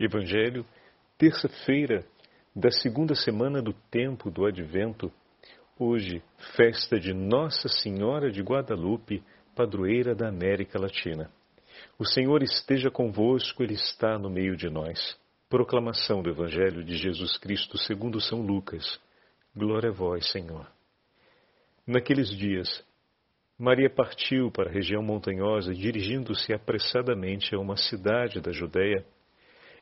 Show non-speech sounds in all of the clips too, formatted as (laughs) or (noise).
Evangelho, terça-feira da segunda semana do tempo do Advento, hoje, festa de Nossa Senhora de Guadalupe, padroeira da América Latina. O Senhor esteja convosco, Ele está no meio de nós. Proclamação do Evangelho de Jesus Cristo segundo São Lucas. Glória a vós, Senhor. Naqueles dias, Maria partiu para a região montanhosa, dirigindo-se apressadamente a uma cidade da Judéia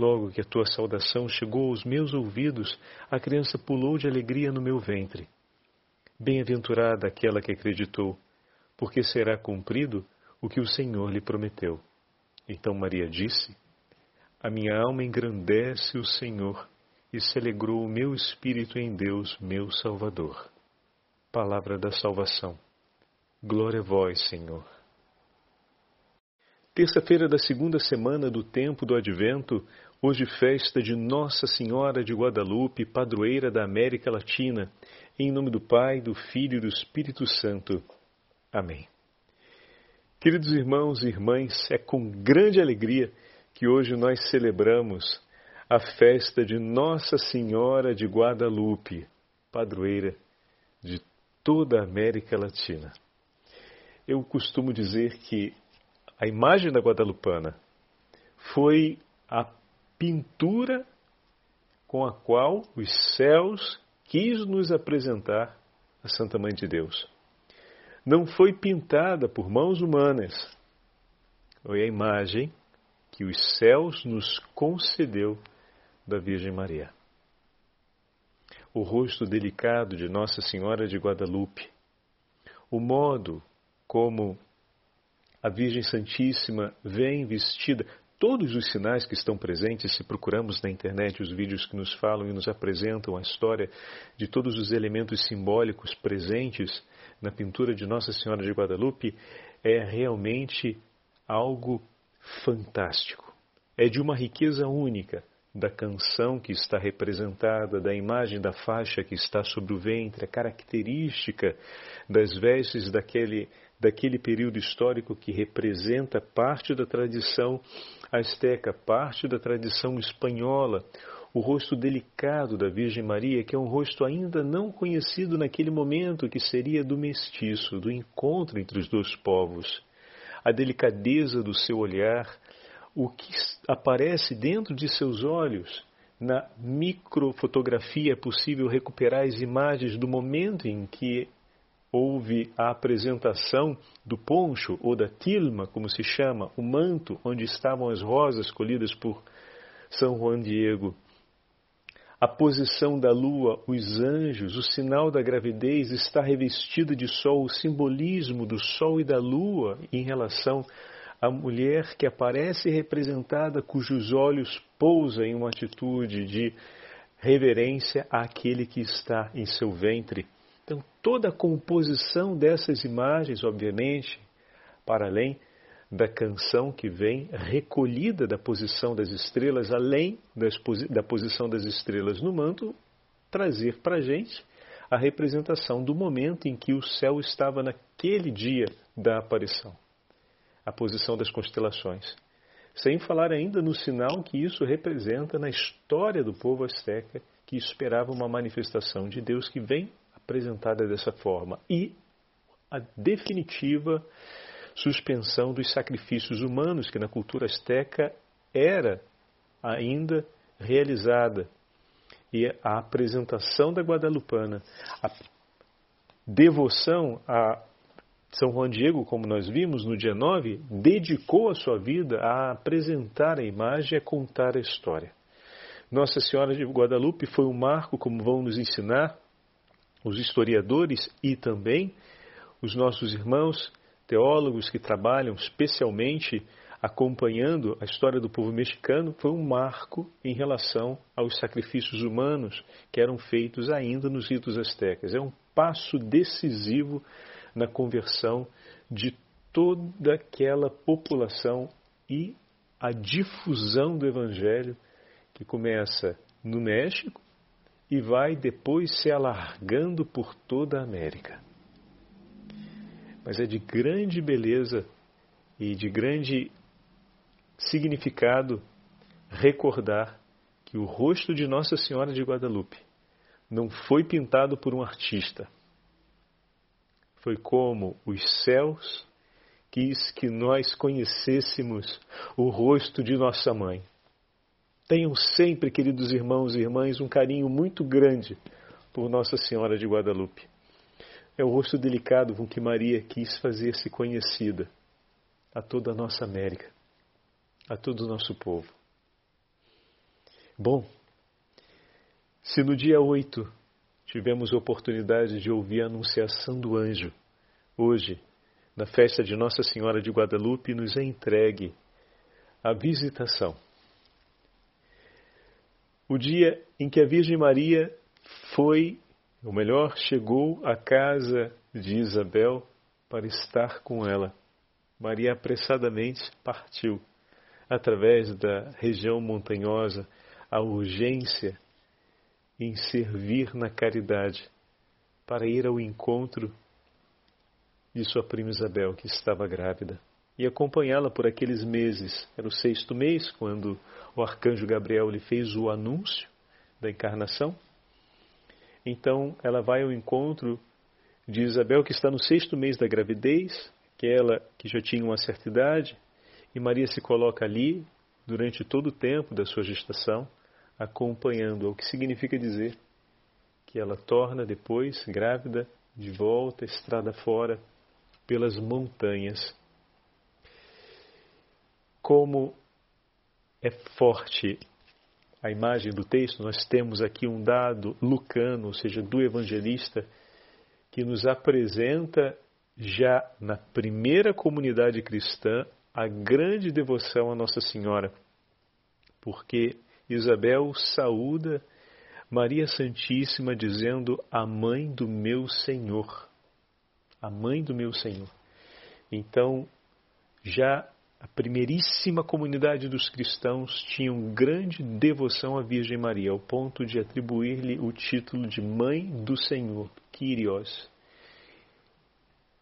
Logo que a tua saudação chegou aos meus ouvidos, a criança pulou de alegria no meu ventre. Bem-aventurada aquela que acreditou, porque será cumprido o que o Senhor lhe prometeu. Então Maria disse: A minha alma engrandece o Senhor, e se alegrou o meu espírito em Deus, meu Salvador. Palavra da salvação. Glória a vós, Senhor. Terça-feira da segunda semana do tempo do Advento, Hoje, festa de Nossa Senhora de Guadalupe, padroeira da América Latina, em nome do Pai, do Filho e do Espírito Santo. Amém. Queridos irmãos e irmãs, é com grande alegria que hoje nós celebramos a festa de Nossa Senhora de Guadalupe, padroeira de toda a América Latina. Eu costumo dizer que a imagem da Guadalupana foi a pintura com a qual os céus quis nos apresentar a Santa Mãe de Deus. Não foi pintada por mãos humanas, foi a imagem que os céus nos concedeu da Virgem Maria. O rosto delicado de Nossa Senhora de Guadalupe, o modo como a Virgem Santíssima vem vestida, todos os sinais que estão presentes, se procuramos na internet os vídeos que nos falam e nos apresentam a história de todos os elementos simbólicos presentes na pintura de Nossa Senhora de Guadalupe, é realmente algo fantástico. É de uma riqueza única da canção que está representada, da imagem da faixa que está sobre o ventre, a característica das vestes daquele, daquele período histórico que representa parte da tradição asteca, parte da tradição espanhola, o rosto delicado da Virgem Maria, que é um rosto ainda não conhecido naquele momento, que seria do mestiço, do encontro entre os dois povos. A delicadeza do seu olhar, o que aparece dentro de seus olhos. Na microfotografia é possível recuperar as imagens do momento em que houve a apresentação do poncho ou da tilma, como se chama, o manto onde estavam as rosas colhidas por São Juan Diego. A posição da lua, os anjos, o sinal da gravidez está revestido de sol, o simbolismo do sol e da lua em relação à mulher que aparece representada, cujos olhos pousam em uma atitude de reverência àquele que está em seu ventre. Então, toda a composição dessas imagens, obviamente, para além da canção que vem recolhida da posição das estrelas, além da posição das estrelas no manto, trazer para a gente a representação do momento em que o céu estava naquele dia da aparição, a posição das constelações. Sem falar ainda no sinal que isso representa na história do povo asteca que esperava uma manifestação de Deus que vem apresentada dessa forma e a definitiva suspensão dos sacrifícios humanos que na cultura asteca era ainda realizada e a apresentação da Guadalupana, a devoção a São Juan Diego, como nós vimos no dia 9, dedicou a sua vida a apresentar a imagem e a contar a história. Nossa Senhora de Guadalupe foi um marco, como vão nos ensinar os historiadores e também os nossos irmãos teólogos que trabalham especialmente acompanhando a história do povo mexicano, foi um marco em relação aos sacrifícios humanos que eram feitos ainda nos ritos astecas. É um passo decisivo na conversão de toda aquela população e a difusão do Evangelho que começa no México e vai depois se alargando por toda a América. Mas é de grande beleza e de grande significado recordar que o rosto de Nossa Senhora de Guadalupe não foi pintado por um artista. Foi como os céus quis que nós conhecêssemos o rosto de nossa mãe. Tenham sempre, queridos irmãos e irmãs, um carinho muito grande por Nossa Senhora de Guadalupe. É o rosto delicado com que Maria quis fazer-se conhecida a toda a nossa América, a todo o nosso povo. Bom, se no dia 8 tivemos oportunidade de ouvir a anunciação do anjo, hoje, na festa de Nossa Senhora de Guadalupe, nos é entregue a visitação. O dia em que a Virgem Maria foi, ou melhor, chegou à casa de Isabel para estar com ela. Maria apressadamente partiu através da região montanhosa a urgência em servir na caridade para ir ao encontro de sua prima Isabel, que estava grávida, e acompanhá-la por aqueles meses. Era o sexto mês, quando o arcanjo Gabriel lhe fez o anúncio da encarnação. Então ela vai ao encontro de Isabel, que está no sexto mês da gravidez, aquela que já tinha uma certa idade, e Maria se coloca ali durante todo o tempo da sua gestação, acompanhando, o que significa dizer que ela torna depois grávida de volta, estrada fora, pelas montanhas. Como é forte a imagem do texto, nós temos aqui um dado lucano, ou seja, do evangelista, que nos apresenta já na primeira comunidade cristã a grande devoção a Nossa Senhora, porque Isabel saúda Maria Santíssima dizendo a mãe do meu Senhor a mãe do meu Senhor. Então, já a primeiríssima comunidade dos cristãos tinha grande devoção à Virgem Maria, ao ponto de atribuir-lhe o título de Mãe do Senhor, Kyrios,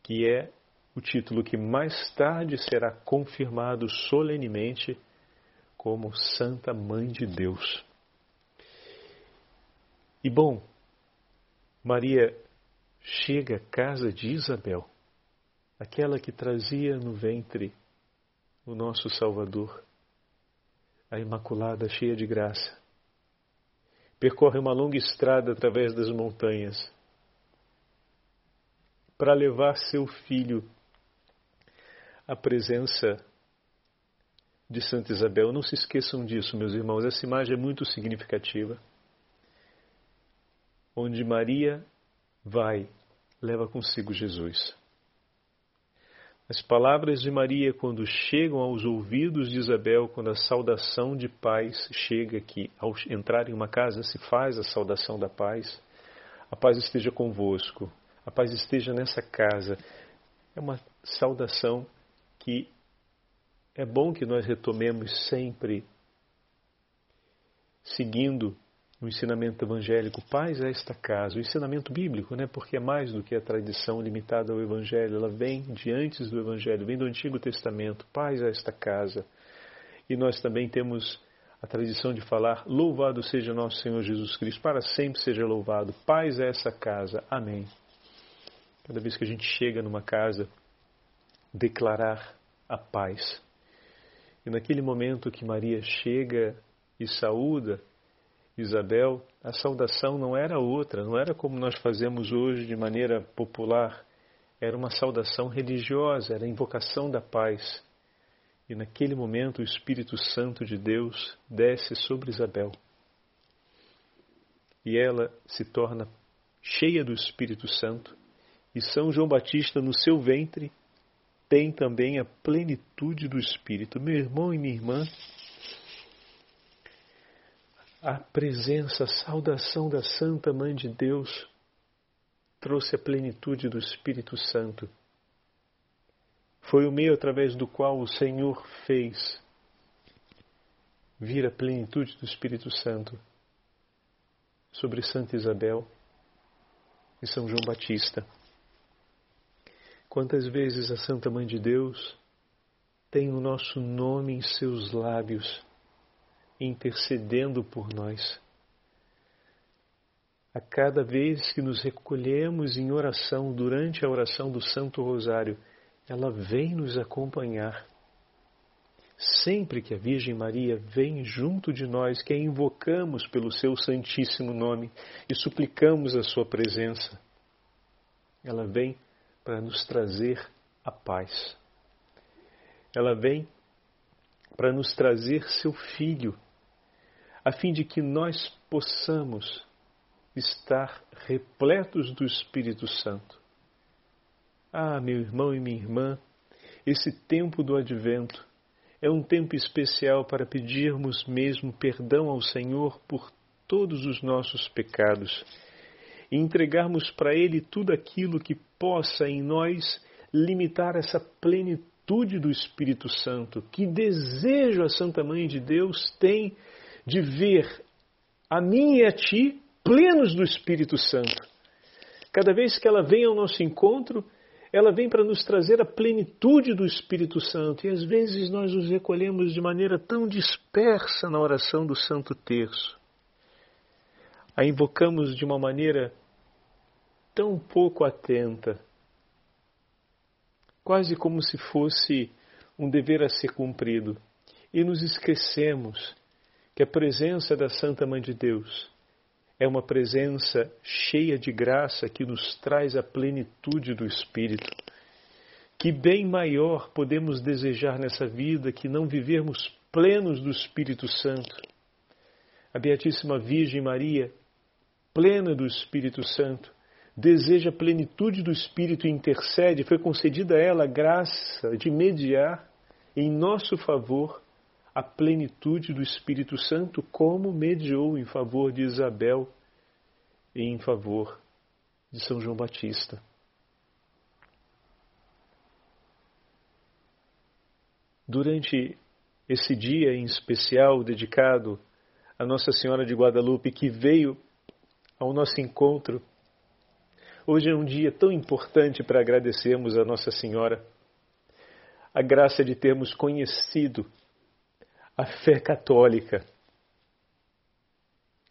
que é o título que mais tarde será confirmado solenemente como Santa Mãe de Deus. E bom, Maria chega à casa de Isabel, aquela que trazia no ventre o nosso Salvador, a Imaculada cheia de graça. Percorre uma longa estrada através das montanhas para levar seu filho à presença de Santa Isabel. Não se esqueçam disso, meus irmãos, essa imagem é muito significativa. Onde Maria vai leva consigo Jesus. As palavras de Maria, quando chegam aos ouvidos de Isabel, quando a saudação de paz chega aqui, ao entrar em uma casa se faz a saudação da paz, a paz esteja convosco, a paz esteja nessa casa. É uma saudação que é bom que nós retomemos sempre, seguindo o ensinamento evangélico, paz a esta casa, o ensinamento bíblico, né? porque é mais do que a tradição limitada ao evangelho, ela vem de antes do evangelho, vem do Antigo Testamento, paz a esta casa. E nós também temos a tradição de falar, louvado seja nosso Senhor Jesus Cristo, para sempre seja louvado, paz a essa casa, amém. Cada vez que a gente chega numa casa, declarar a paz. E naquele momento que Maria chega e saúda, Isabel, a saudação não era outra, não era como nós fazemos hoje de maneira popular. Era uma saudação religiosa, era a invocação da paz. E naquele momento o Espírito Santo de Deus desce sobre Isabel. E ela se torna cheia do Espírito Santo. E São João Batista, no seu ventre, tem também a plenitude do Espírito. Meu irmão e minha irmã, a presença, a saudação da Santa Mãe de Deus trouxe a plenitude do Espírito Santo. Foi o meio através do qual o Senhor fez vir a plenitude do Espírito Santo sobre Santa Isabel e São João Batista. Quantas vezes a Santa Mãe de Deus tem o nosso nome em seus lábios, intercedendo por nós. A cada vez que nos recolhemos em oração durante a oração do Santo Rosário, ela vem nos acompanhar. Sempre que a Virgem Maria vem junto de nós, que a invocamos pelo seu Santíssimo Nome e suplicamos a sua presença, ela vem para nos trazer a paz. Ela vem para nos trazer seu Filho, a fim de que nós possamos estar repletos do Espírito Santo. Ah, meu irmão e minha irmã, esse tempo do advento é um tempo especial para pedirmos mesmo perdão ao Senhor por todos os nossos pecados e entregarmos para Ele tudo aquilo que possa em nós limitar essa plenitude do Espírito Santo. Que desejo a Santa Mãe de Deus tem de ver a mim e a ti plenos do Espírito Santo. Cada vez que ela vem ao nosso encontro, ela vem para nos trazer a plenitude do Espírito Santo. E às vezes nós nos recolhemos de maneira tão dispersa na oração do Santo Terço. A invocamos de uma maneira tão pouco atenta, quase como se fosse um dever a ser cumprido. E nos esquecemos que a presença da Santa Mãe de Deus é uma presença cheia de graça que nos traz a plenitude do Espírito. Que bem maior podemos desejar nessa vida que não vivermos plenos do Espírito Santo? A Beatíssima Virgem Maria, plena do Espírito Santo, deseja a plenitude do Espírito e intercede, foi concedida a ela a graça de mediar em nosso favor a plenitude do Espírito Santo, como mediou em favor de Isabel e em favor de São João Batista. Durante esse dia em especial dedicado a Nossa Senhora de Guadalupe, que veio ao nosso encontro, hoje é um dia tão importante para agradecermos a Nossa Senhora a graça de termos conhecido a fé católica.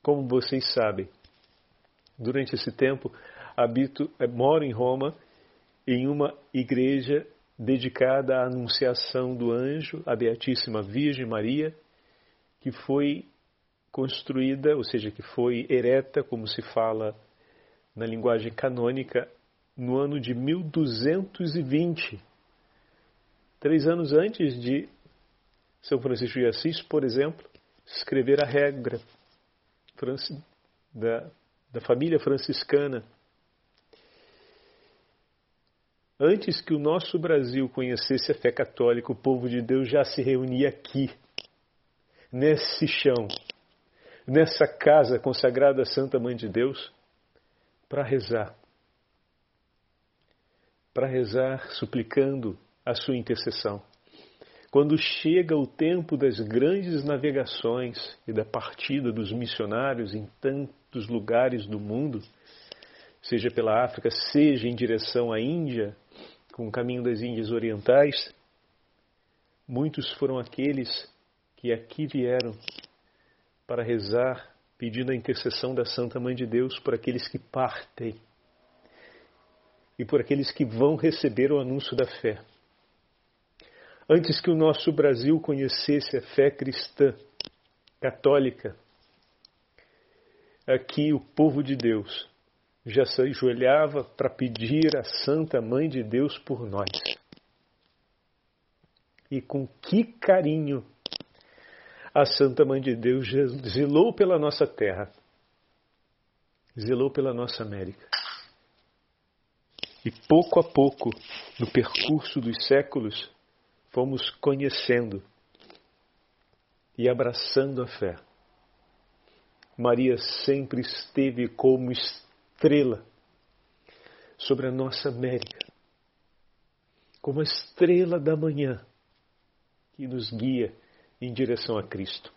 Como vocês sabem, durante esse tempo habito, eh, moro em Roma em uma igreja dedicada à anunciação do anjo, a Beatíssima Virgem Maria, que foi construída, ou seja, que foi ereta, como se fala na linguagem canônica, no ano de 1220, três anos antes de são Francisco de Assis, por exemplo, escrever a regra da, da família franciscana. Antes que o nosso Brasil conhecesse a fé católica, o povo de Deus já se reunia aqui, nesse chão, nessa casa consagrada à Santa Mãe de Deus, para rezar. Para rezar suplicando a sua intercessão. Quando chega o tempo das grandes navegações e da partida dos missionários em tantos lugares do mundo, seja pela África, seja em direção à Índia, com o caminho das Índias Orientais, muitos foram aqueles que aqui vieram para rezar, pedindo a intercessão da Santa Mãe de Deus por aqueles que partem e por aqueles que vão receber o anúncio da fé. Antes que o nosso Brasil conhecesse a fé cristã, católica, aqui o povo de Deus já se ajoelhava para pedir à Santa Mãe de Deus por nós. E com que carinho a Santa Mãe de Deus zelou pela nossa terra, zelou pela nossa América. E pouco a pouco, no percurso dos séculos, fomos conhecendo e abraçando a fé. Maria sempre esteve como estrela sobre a nossa América, como a estrela da manhã que nos guia em direção a Cristo.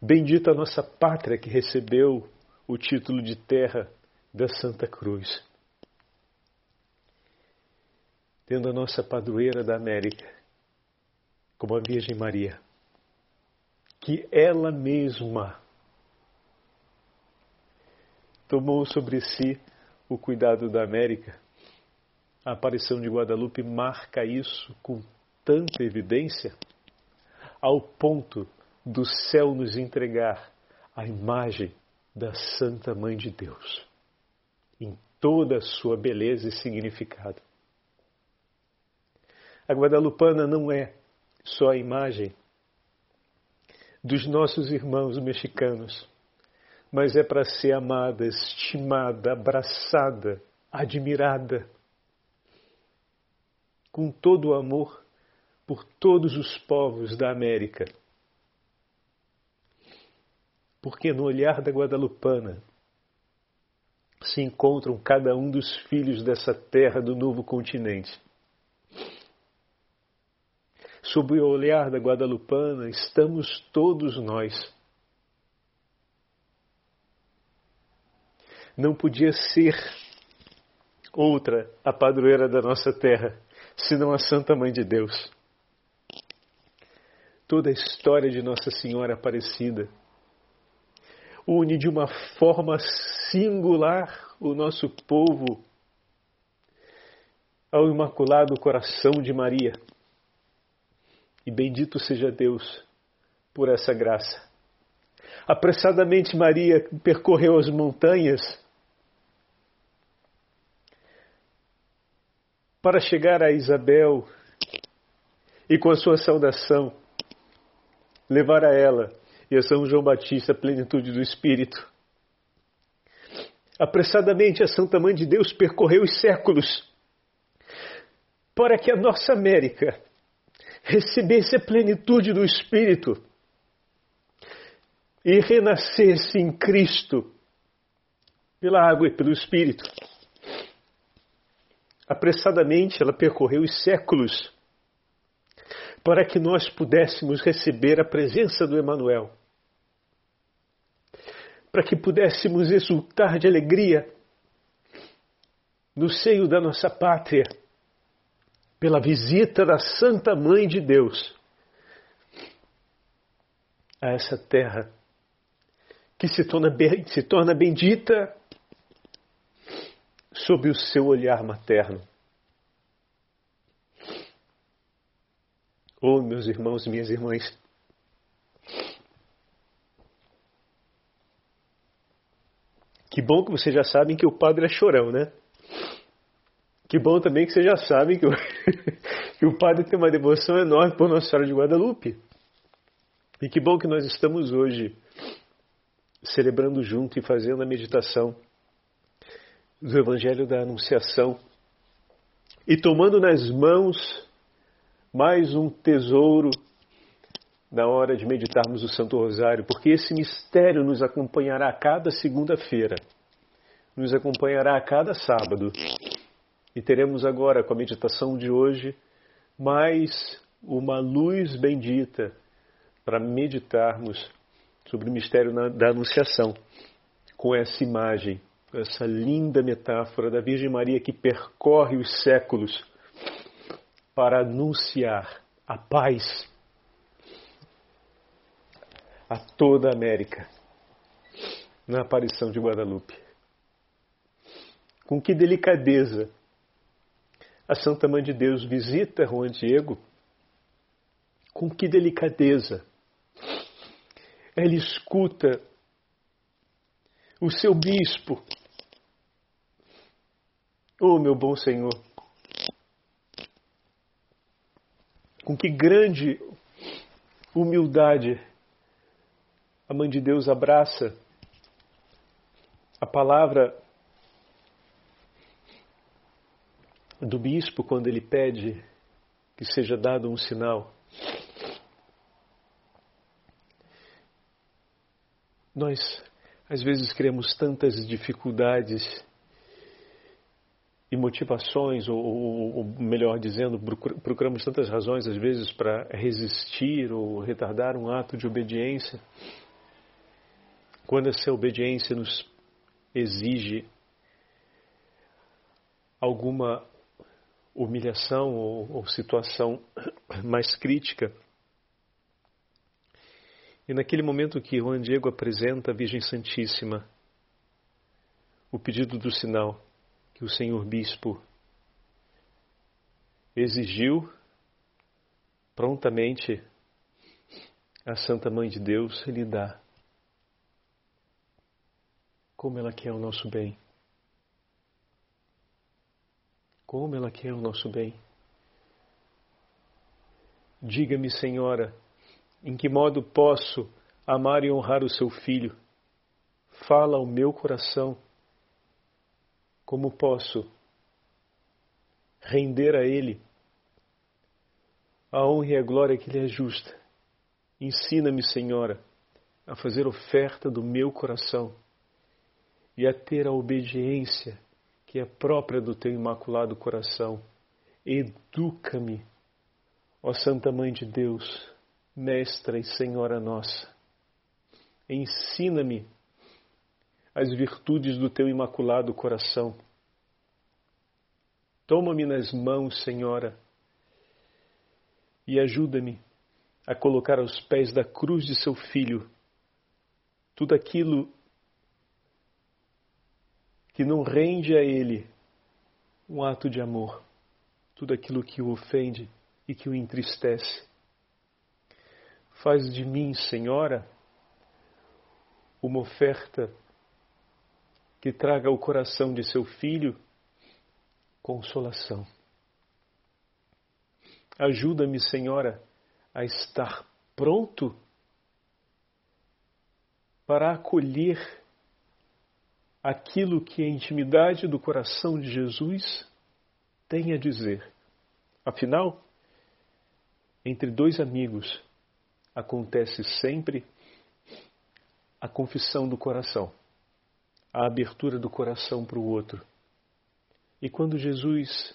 Bendita a nossa pátria que recebeu o título de terra da Santa Cruz. Tendo a nossa padroeira da América, como a Virgem Maria, que ela mesma tomou sobre si o cuidado da América. A aparição de Guadalupe marca isso com tanta evidência, ao ponto do céu nos entregar a imagem da Santa Mãe de Deus, em toda a sua beleza e significado. A Guadalupana não é só a imagem dos nossos irmãos mexicanos, mas é para ser amada, estimada, abraçada, admirada, com todo o amor por todos os povos da América. Porque no olhar da Guadalupana se encontram cada um dos filhos dessa terra do novo continente. Sob o olhar da Guadalupana estamos todos nós não podia ser outra a padroeira da nossa terra, senão a Santa Mãe de Deus. Toda a história de Nossa Senhora Aparecida une de uma forma singular o nosso povo ao Imaculado Coração de Maria. E bendito seja Deus por essa graça. Apressadamente Maria percorreu as montanhas para chegar a Isabel e com a sua saudação levar a ela e a São João Batista a plenitude do Espírito. Apressadamente a Santa Mãe de Deus percorreu os séculos para que a nossa América recebesse a plenitude do Espírito e renascesse em Cristo pela água e pelo Espírito. Apressadamente ela percorreu os séculos para que nós pudéssemos receber a presença do Emanuel. Para que pudéssemos exultar de alegria no seio da nossa pátria pela visita da Santa Mãe de Deus a essa terra que se torna, se torna bendita sob o seu olhar materno. Oh, meus irmãos e minhas irmãs, que bom que vocês já sabem que o padre é chorão, né? Que bom também que vocês já sabem que o, (laughs) que o padre tem uma devoção enorme por Nossa Senhora de Guadalupe. E que bom que nós estamos hoje celebrando junto e fazendo a meditação do Evangelho da Anunciação e tomando nas mãos mais um tesouro na hora de meditarmos o Santo Rosário, porque esse mistério nos acompanhará a cada segunda-feira, nos acompanhará a cada sábado. E teremos agora, com a meditação de hoje, mais uma luz bendita para meditarmos sobre o mistério da Anunciação, com essa imagem essa linda metáfora da Virgem Maria que percorre os séculos para anunciar a paz a toda a América na aparição de Guadalupe. Com que delicadeza a Santa Mãe de Deus visita Juan Diego, com que delicadeza ela escuta o seu bispo Oh, meu bom Senhor, com que grande humildade a Mãe de Deus abraça a palavra do bispo quando ele pede que seja dado um sinal. Nós, às vezes, criamos tantas dificuldades e motivações, ou, ou, ou, melhor dizendo, procuramos tantas razões, às vezes, para resistir ou retardar um ato de obediência, quando essa obediência nos exige alguma humilhação ou, ou situação mais crítica. E naquele momento que Juan Diego apresenta a Virgem Santíssima o pedido do sinal que o Senhor Bispo exigiu prontamente a Santa Mãe de Deus lhe dá. Como ela quer o nosso bem. Como ela quer o nosso bem. Diga-me, Senhora, em que modo posso amar e honrar o seu filho? Fala ao meu coração. Como posso render a ele a honra e a glória que lhe é justa? Ensina-me, Senhora, a fazer oferta do meu coração e a ter a obediência que é própria do teu imaculado coração. Educa-me, ó Santa Mãe de Deus, Mestra e Senhora nossa. Ensina-me as virtudes do teu imaculado coração. Toma-me nas mãos, Senhora, e ajuda-me a colocar aos pés da cruz de seu Filho tudo aquilo que não rende a Ele um ato de amor, tudo aquilo que o ofende e que o entristece. Faz de mim, Senhora, uma oferta que traga ao coração de seu filho consolação. Ajuda-me, Senhora, a estar pronto para acolher aquilo que a intimidade do coração de Jesus tem a dizer. Afinal, entre dois amigos acontece sempre a confissão do coração, a abertura do coração para o outro. E quando Jesus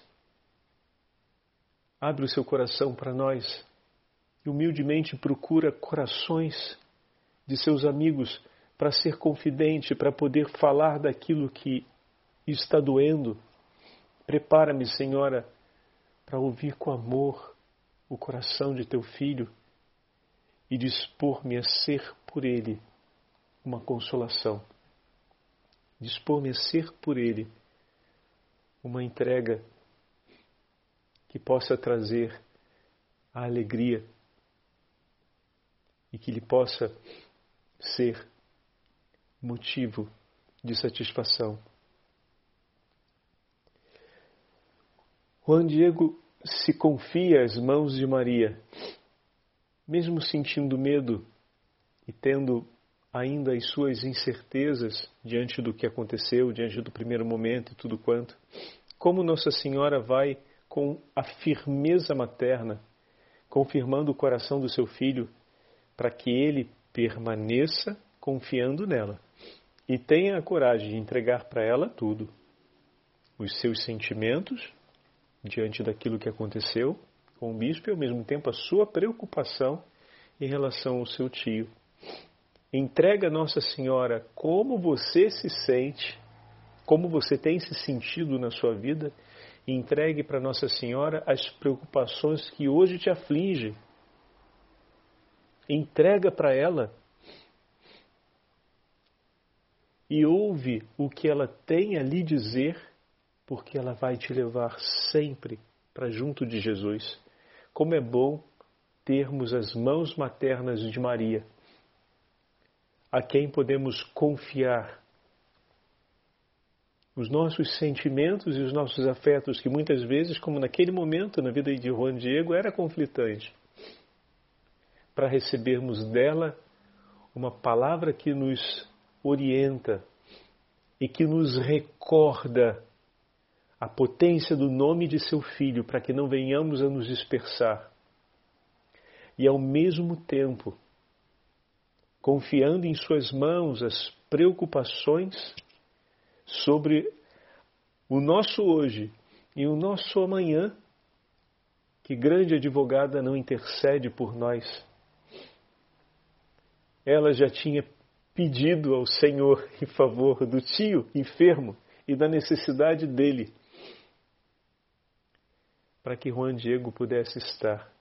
abre o seu coração para nós e humildemente procura corações de seus amigos para ser confidente, para poder falar daquilo que está doendo. Prepara-me, Senhora, para ouvir com amor o coração de teu filho e dispor-me a ser por ele uma consolação. Dispor-me a ser por ele uma entrega que possa trazer a alegria e que lhe possa ser motivo de satisfação. Juan Diego se confia às mãos de Maria, mesmo sentindo medo e tendo ainda as suas incertezas diante do que aconteceu, diante do primeiro momento e tudo quanto. Como Nossa Senhora vai com a firmeza materna, confirmando o coração do seu filho para que ele permaneça confiando nela e tenha a coragem de entregar para ela tudo, os seus sentimentos diante daquilo que aconteceu com o bispo e ao mesmo tempo a sua preocupação em relação ao seu tio. Entrega a Nossa Senhora como você se sente, como você tem se sentido na sua vida, e entregue para Nossa Senhora as preocupações que hoje te afligem. Entrega para ela e ouve o que ela tem a lhe dizer, porque ela vai te levar sempre para junto de Jesus. Como é bom termos as mãos maternas de Maria, a quem podemos confiar os nossos sentimentos e os nossos afetos, que muitas vezes, como naquele momento na vida de Juan Diego, era conflitante, para recebermos dela uma palavra que nos orienta e que nos recorda a potência do nome de seu Filho para que não venhamos a nos dispersar. E ao mesmo tempo, confiando em Suas mãos as preocupações sobre o nosso hoje e o nosso amanhã, que grande advogada não intercede por nós. Ela já tinha pedido ao Senhor em favor do tio enfermo e da necessidade dele para que Juan Diego pudesse estar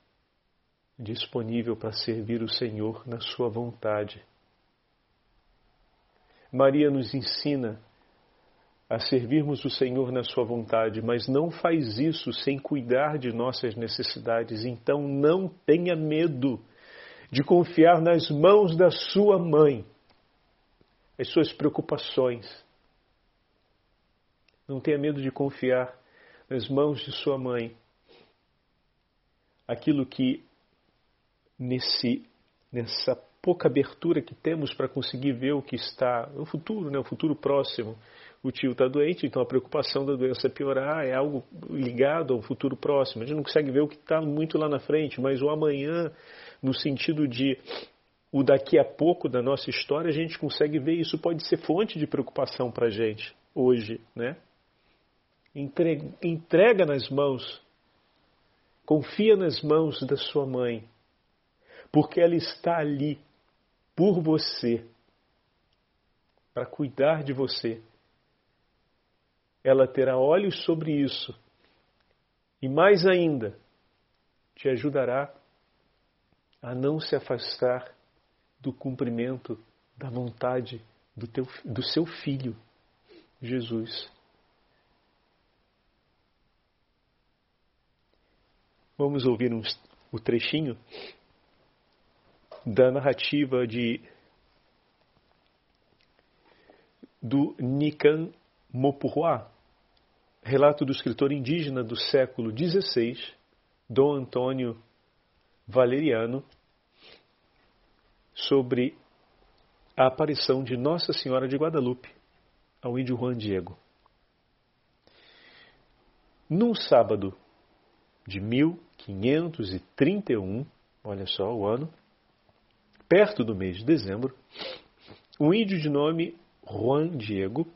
disponível para servir o Senhor na sua vontade. Maria nos ensina a servirmos o Senhor na sua vontade, mas não faz isso sem cuidar de nossas necessidades. Então não tenha medo de confiar nas mãos da sua mãe as suas preocupações. Não tenha medo de confiar nas mãos de sua mãe aquilo que nesse nessa pouca abertura que temos para conseguir ver o que está no futuro, né, o futuro próximo. O tio está doente, então a preocupação da doença piorar é algo ligado ao futuro próximo. A gente não consegue ver o que está muito lá na frente, mas o amanhã, no sentido de o daqui a pouco da nossa história, a gente consegue ver isso pode ser fonte de preocupação para a gente hoje, né? Entrega, entrega nas mãos Confia nas mãos da sua mãe, porque ela está ali por você, para cuidar de você. Ela terá olhos sobre isso e, mais ainda, te ajudará a não se afastar do cumprimento da vontade do, teu, do seu filho, Jesus. Vamos ouvir um, o trechinho da narrativa de do Nikan Mopurwa, relato do escritor indígena do século XVI, Dom Antônio Valeriano, sobre a aparição de Nossa Senhora de Guadalupe ao índio Juan Diego. Num sábado de 1531, olha só o ano, perto do mês de dezembro, um índio de nome Juan Diego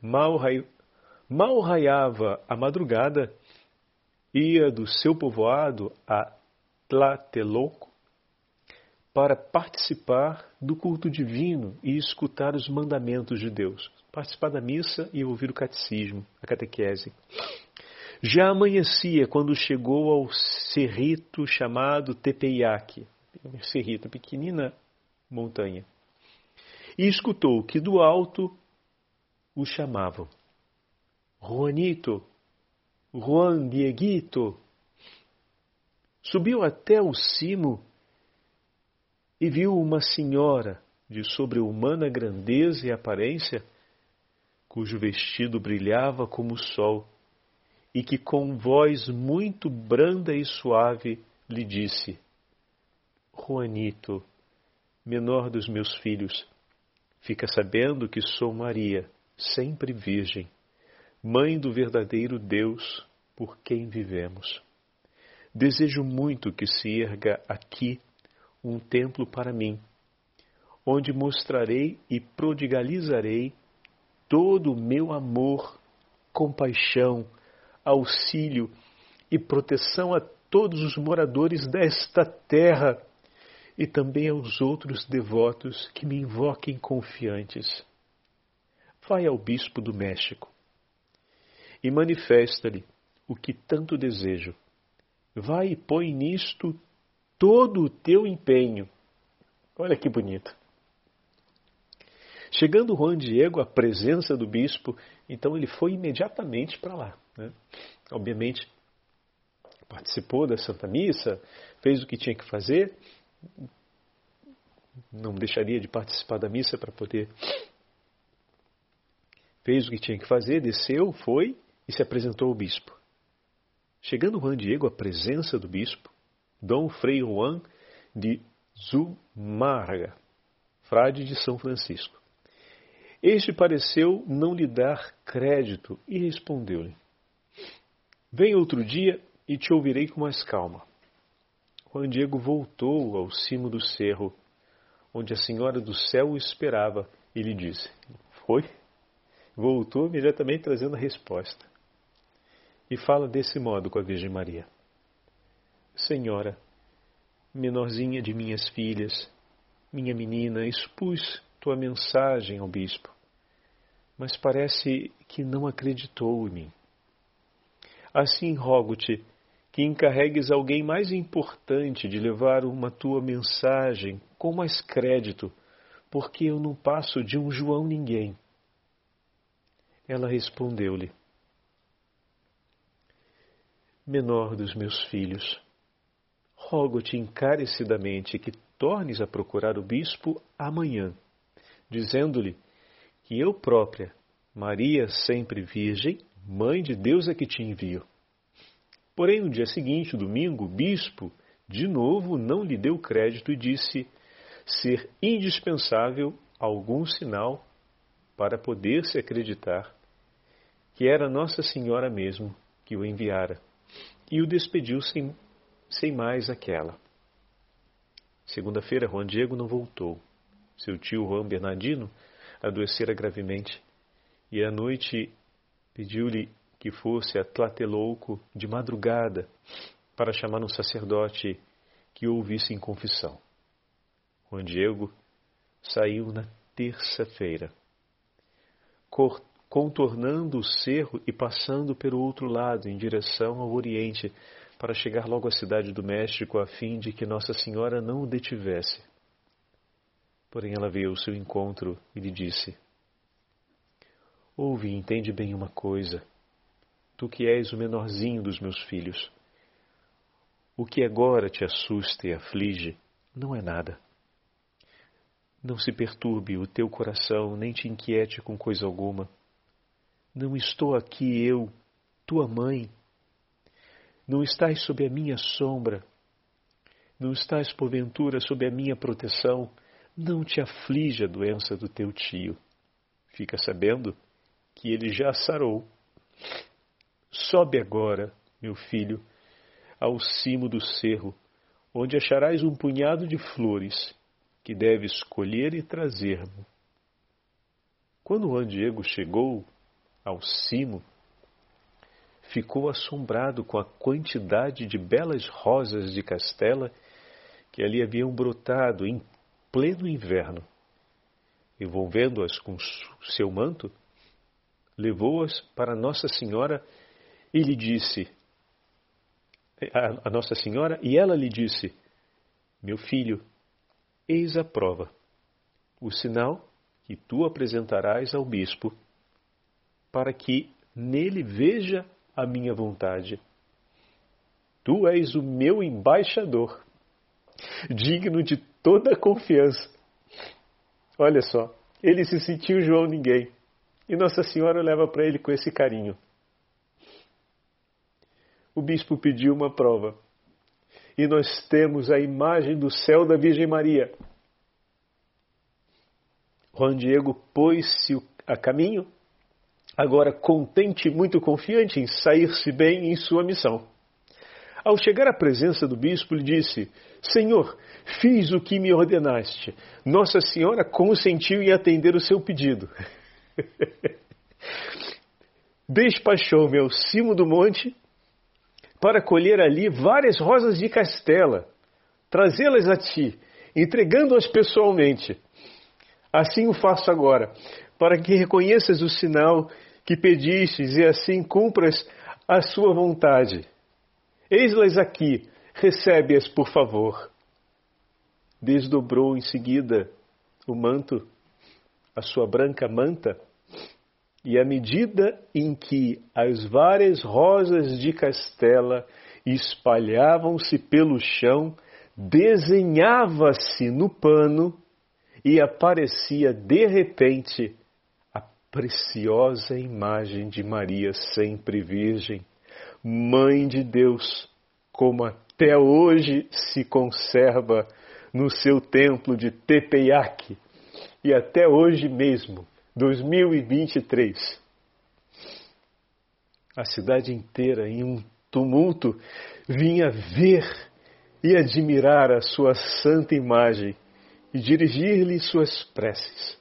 mal, mal raiava a madrugada, ia do seu povoado a Tlatelolco para participar do culto divino e escutar os mandamentos de Deus, participar da missa e ouvir o catecismo, a catequese. Já amanhecia quando chegou ao cerrito chamado Tepeiaque, (laughs) cerrito, pequenina montanha, e escutou que do alto o chamavam. Juanito, Juan Dieguito. Subiu até o cimo e viu uma senhora de sobre-humana grandeza e aparência, cujo vestido brilhava como o sol e que com voz muito branda e suave lhe disse: Juanito, menor dos meus filhos, fica sabendo que sou Maria, sempre virgem, mãe do verdadeiro Deus por quem vivemos. Desejo muito que se erga aqui um templo para mim, onde mostrarei e prodigalizarei todo o meu amor, compaixão, auxílio e proteção a todos os moradores desta terra e também aos outros devotos que me invoquem confiantes. Vai ao bispo do México e manifesta-lhe o que tanto desejo. Vai e põe nisto todo o teu empenho. Olha que bonito. Chegando Juan Diego à presença do bispo, então ele foi imediatamente para lá. Né? Obviamente, participou da Santa Missa, fez o que tinha que fazer, não deixaria de participar da missa para poder. Fez o que tinha que fazer, desceu, foi e se apresentou ao bispo. Chegando Juan Diego à presença do bispo, Dom Frei Juan de Zumarga, frade de São Francisco. Este pareceu não lhe dar crédito e respondeu-lhe: Vem outro dia e te ouvirei com mais calma. Juan Diego voltou ao cimo do cerro, onde a senhora do céu o esperava, e lhe disse: Foi? Voltou imediatamente trazendo a resposta. E fala desse modo com a Virgem Maria: Senhora, menorzinha de minhas filhas, minha menina, expus tua mensagem ao bispo, mas parece que não acreditou em mim. Assim rogo-te que encarregues alguém mais importante de levar uma tua mensagem com mais crédito, porque eu não passo de um João ninguém. Ela respondeu-lhe: Menor dos meus filhos, rogo-te encarecidamente que tornes a procurar o bispo amanhã, dizendo-lhe que eu própria, Maria sempre Virgem, Mãe de Deus é que te envio. Porém, no dia seguinte, domingo, o bispo, de novo, não lhe deu crédito e disse ser indispensável algum sinal para poder-se acreditar que era Nossa Senhora mesmo que o enviara, e o despediu sem, sem mais aquela. Segunda-feira, Juan Diego não voltou. Seu tio Juan Bernardino adoecera gravemente e à noite pediu-lhe que fosse a Tlatelolco de madrugada para chamar um sacerdote que ouvisse em confissão. Juan Diego saiu na terça-feira, contornando o cerro e passando pelo outro lado, em direção ao Oriente, para chegar logo à cidade do México, a fim de que Nossa Senhora não o detivesse. Porém, ela veio ao seu encontro e lhe disse: Ouve e entende bem uma coisa, tu que és o menorzinho dos meus filhos. O que agora te assusta e aflige não é nada. Não se perturbe o teu coração, nem te inquiete com coisa alguma. Não estou aqui eu, tua mãe, não estás sob a minha sombra? Não estás, porventura, sob a minha proteção? Não te aflige a doença do teu tio. Fica sabendo que ele já sarou. Sobe agora, meu filho, ao cimo do cerro, onde acharás um punhado de flores que deves escolher e trazer-me. Quando Juan Diego chegou ao cimo, ficou assombrado com a quantidade de belas rosas de Castela que ali haviam brotado em pleno inverno. Envolvendo-as com seu manto, levou-as para Nossa Senhora e lhe disse, a, a Nossa Senhora, e ela lhe disse: Meu filho, eis a prova, o sinal que tu apresentarás ao bispo, para que nele veja a minha vontade. Tu és o meu embaixador, digno de toda confiança. Olha só, ele se sentiu João ninguém. E Nossa Senhora leva para ele com esse carinho. O bispo pediu uma prova. E nós temos a imagem do céu da Virgem Maria. Juan Diego pôs-se a caminho agora contente e muito confiante em sair-se bem em sua missão. Ao chegar à presença do bispo, lhe disse: Senhor, fiz o que me ordenaste. Nossa Senhora consentiu em atender o seu pedido. (laughs) Despachou-me ao cimo do monte para colher ali várias rosas de castela, trazê-las a ti, entregando-as pessoalmente. Assim o faço agora, para que reconheças o sinal que pedistes e assim cumpras a sua vontade. Eis-las aqui, recebe-as por favor. Desdobrou em seguida o manto, a sua branca manta, e à medida em que as várias rosas de castela espalhavam-se pelo chão, desenhava-se no pano e aparecia de repente preciosa imagem de Maria sempre Virgem, Mãe de Deus, como até hoje se conserva no seu templo de Tepeyac e até hoje mesmo 2023. A cidade inteira, em um tumulto, vinha ver e admirar a sua santa imagem e dirigir-lhe suas preces,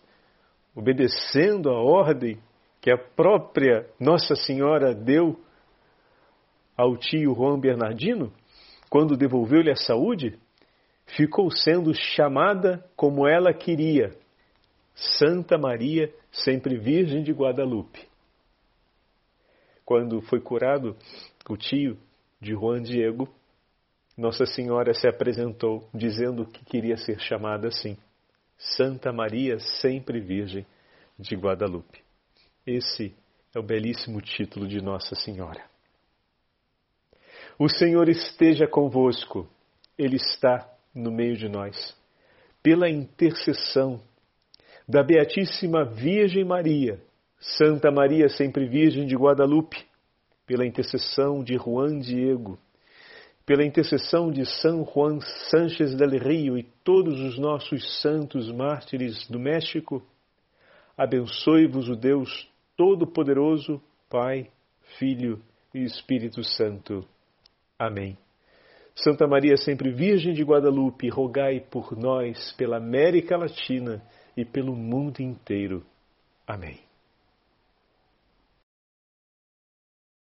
obedecendo a ordem que a própria Nossa Senhora deu ao tio Juan Bernardino, quando devolveu-lhe a saúde, ficou sendo chamada como ela queria, Santa Maria, sempre Virgem de Guadalupe. Quando foi curado o tio de Juan Diego, Nossa Senhora se apresentou dizendo que queria ser chamada assim, Santa Maria, sempre Virgem de Guadalupe. Esse é o belíssimo título de Nossa Senhora. O Senhor esteja convosco, Ele está no meio de nós. Pela intercessão da Beatíssima Virgem Maria, Santa Maria Sempre Virgem de Guadalupe, pela intercessão de Juan Diego, pela intercessão de São Juan Sánchez del Rio e todos os nossos santos mártires do México, abençoe-vos o Deus Todo-Poderoso, Pai, Filho e Espírito Santo. Amém. Santa Maria, sempre Virgem de Guadalupe, rogai por nós, pela América Latina e pelo mundo inteiro. Amém.